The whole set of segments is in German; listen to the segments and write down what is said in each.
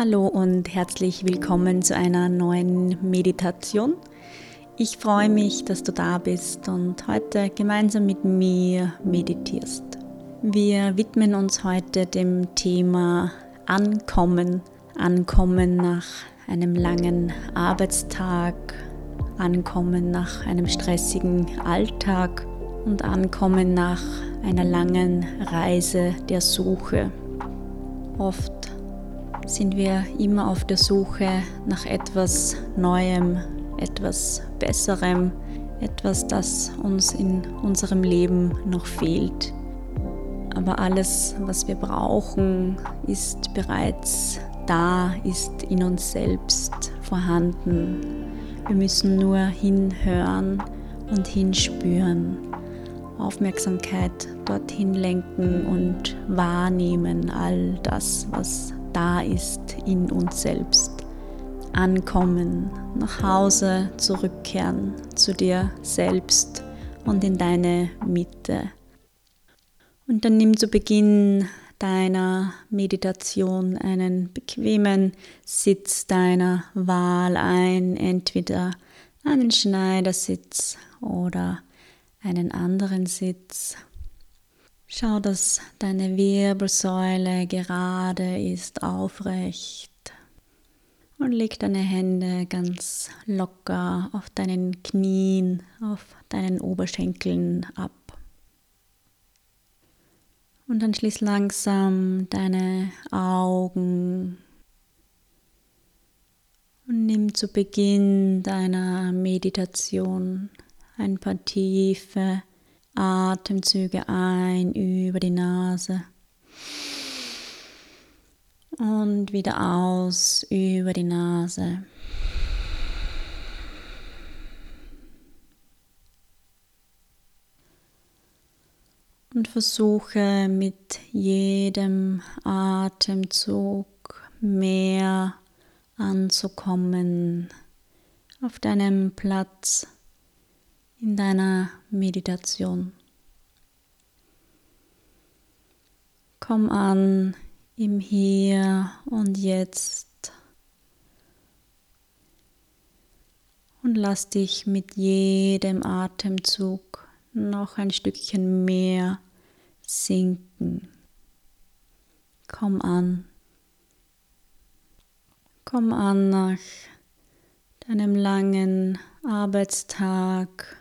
Hallo und herzlich willkommen zu einer neuen Meditation. Ich freue mich, dass du da bist und heute gemeinsam mit mir meditierst. Wir widmen uns heute dem Thema Ankommen. Ankommen nach einem langen Arbeitstag, Ankommen nach einem stressigen Alltag und Ankommen nach einer langen Reise der Suche. Oft sind wir immer auf der Suche nach etwas Neuem, etwas Besserem, etwas, das uns in unserem Leben noch fehlt. Aber alles, was wir brauchen, ist bereits da, ist in uns selbst vorhanden. Wir müssen nur hinhören und hinspüren. Aufmerksamkeit dorthin lenken und wahrnehmen all das, was da ist in uns selbst. Ankommen, nach Hause zurückkehren zu dir selbst und in deine Mitte. Und dann nimm zu Beginn deiner Meditation einen bequemen Sitz deiner Wahl ein, entweder einen Schneidersitz oder einen anderen Sitz. Schau, dass deine Wirbelsäule gerade ist, aufrecht. Und leg deine Hände ganz locker auf deinen Knien, auf deinen Oberschenkeln ab. Und dann schließ langsam deine Augen und nimm zu Beginn deiner Meditation ein paar tiefe Atemzüge ein über die Nase und wieder aus über die Nase. Und versuche mit jedem Atemzug mehr anzukommen auf deinem Platz in deiner Meditation. Komm an im Hier und Jetzt und lass dich mit jedem Atemzug noch ein Stückchen mehr sinken. Komm an. Komm an nach deinem langen Arbeitstag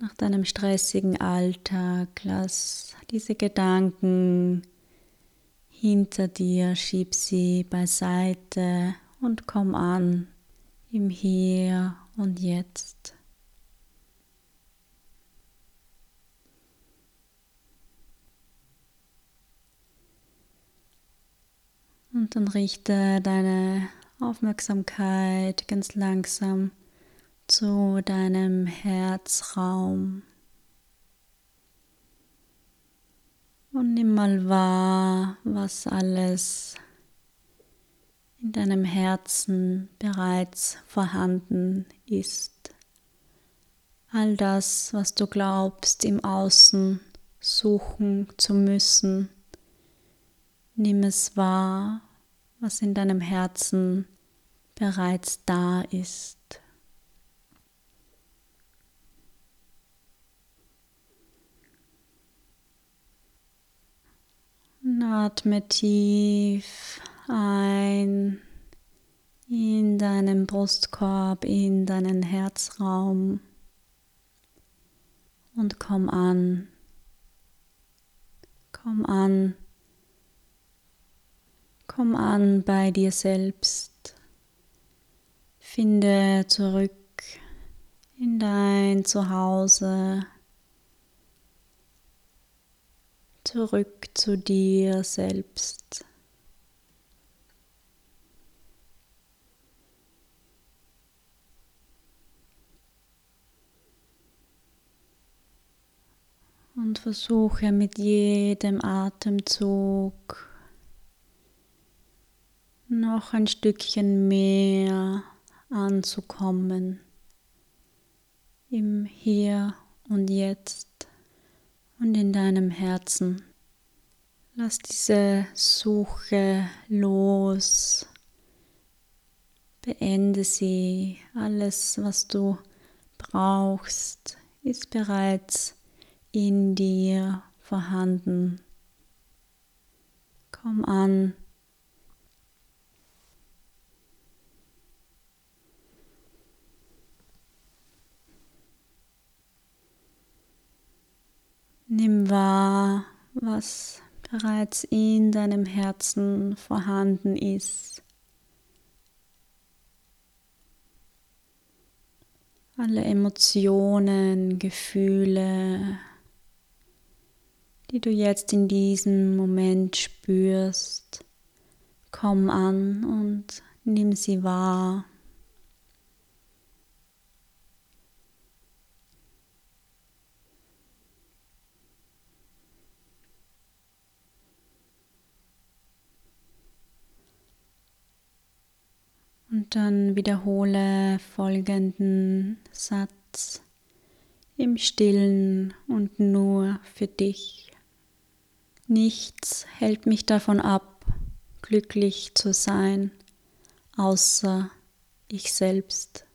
nach deinem stressigen Alltag. Lass diese Gedanken hinter dir, schieb sie beiseite und komm an im Hier und Jetzt. Und dann richte deine Aufmerksamkeit ganz langsam zu deinem Herzraum. Und nimm mal wahr, was alles in deinem Herzen bereits vorhanden ist. All das, was du glaubst im Außen suchen zu müssen, nimm es wahr, was in deinem Herzen bereits da ist. Atme tief ein in deinen Brustkorb, in deinen Herzraum und komm an. Komm an. Komm an bei dir selbst. Finde zurück in dein Zuhause. Zurück zu dir selbst. Und versuche mit jedem Atemzug noch ein Stückchen mehr anzukommen im Hier und Jetzt und in deinem Herzen. Lass diese Suche los. Beende sie. Alles, was du brauchst, ist bereits in dir vorhanden. Komm an. Nimm wahr, was bereits in deinem Herzen vorhanden ist. Alle Emotionen, Gefühle, die du jetzt in diesem Moment spürst, komm an und nimm sie wahr. Dann wiederhole folgenden Satz im stillen und nur für dich. Nichts hält mich davon ab, glücklich zu sein, außer ich selbst.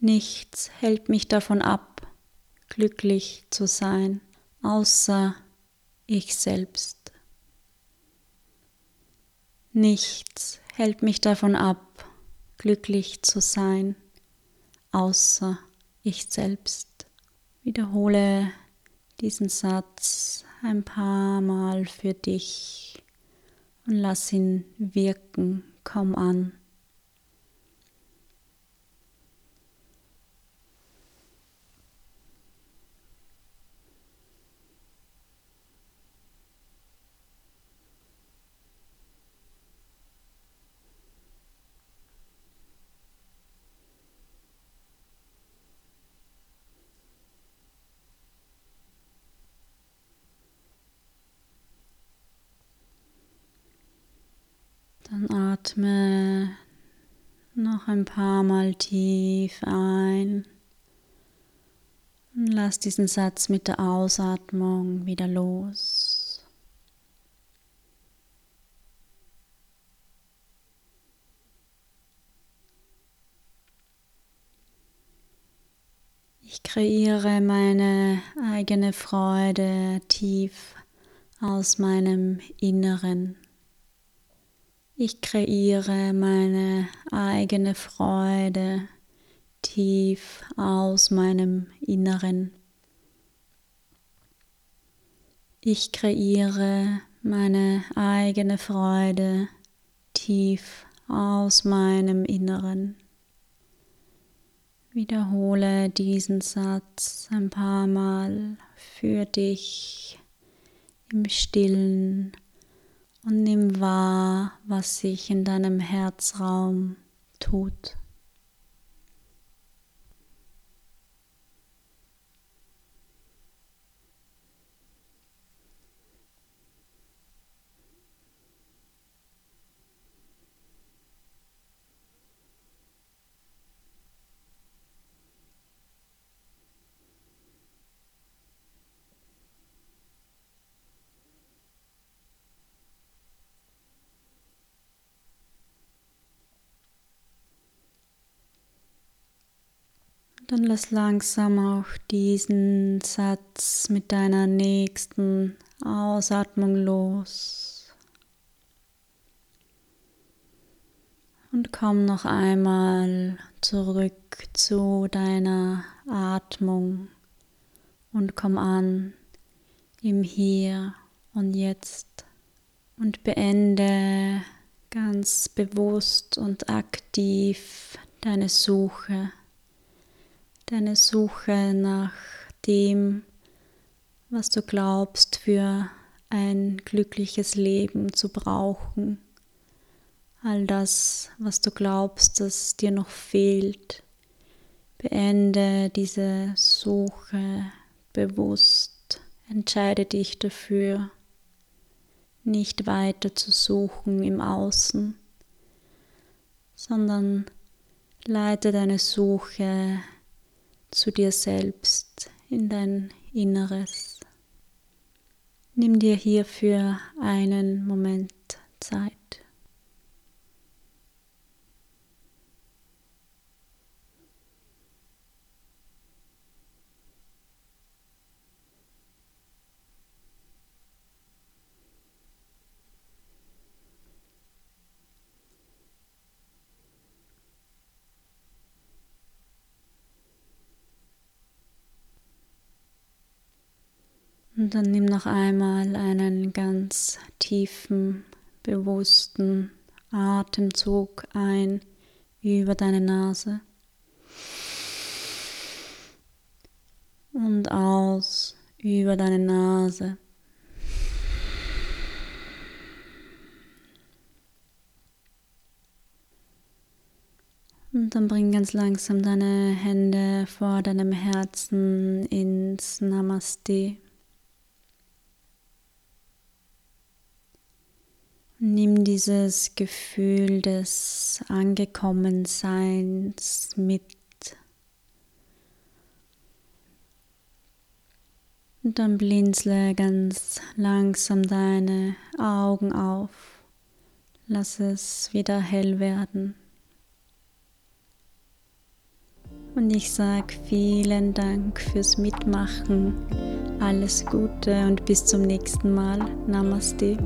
Nichts hält mich davon ab, glücklich zu sein, außer ich selbst. Nichts hält mich davon ab, glücklich zu sein, außer ich selbst. Wiederhole diesen Satz ein paar Mal für dich und lass ihn wirken, komm an. Dann atme noch ein paar Mal tief ein und lass diesen Satz mit der Ausatmung wieder los. Ich kreiere meine eigene Freude tief aus meinem Inneren. Ich kreiere meine eigene Freude tief aus meinem Inneren. Ich kreiere meine eigene Freude tief aus meinem Inneren. Wiederhole diesen Satz ein paar Mal für dich im stillen und nimm wahr, was sich in deinem Herzraum tut. Dann lass langsam auch diesen Satz mit deiner nächsten Ausatmung los. Und komm noch einmal zurück zu deiner Atmung und komm an im Hier und Jetzt und beende ganz bewusst und aktiv deine Suche deine Suche nach dem, was du glaubst für ein glückliches Leben zu brauchen. All das, was du glaubst, dass dir noch fehlt. Beende diese Suche bewusst. Entscheide dich dafür, nicht weiter zu suchen im Außen, sondern leite deine Suche zu dir selbst, in dein Inneres. Nimm dir hierfür einen Moment Zeit. Und dann nimm noch einmal einen ganz tiefen, bewussten Atemzug ein über deine Nase und aus über deine Nase. Und dann bring ganz langsam deine Hände vor deinem Herzen ins Namaste. Nimm dieses Gefühl des Angekommenseins mit. Und dann blinzle ganz langsam deine Augen auf. Lass es wieder hell werden. Und ich sage vielen Dank fürs Mitmachen. Alles Gute und bis zum nächsten Mal. Namaste.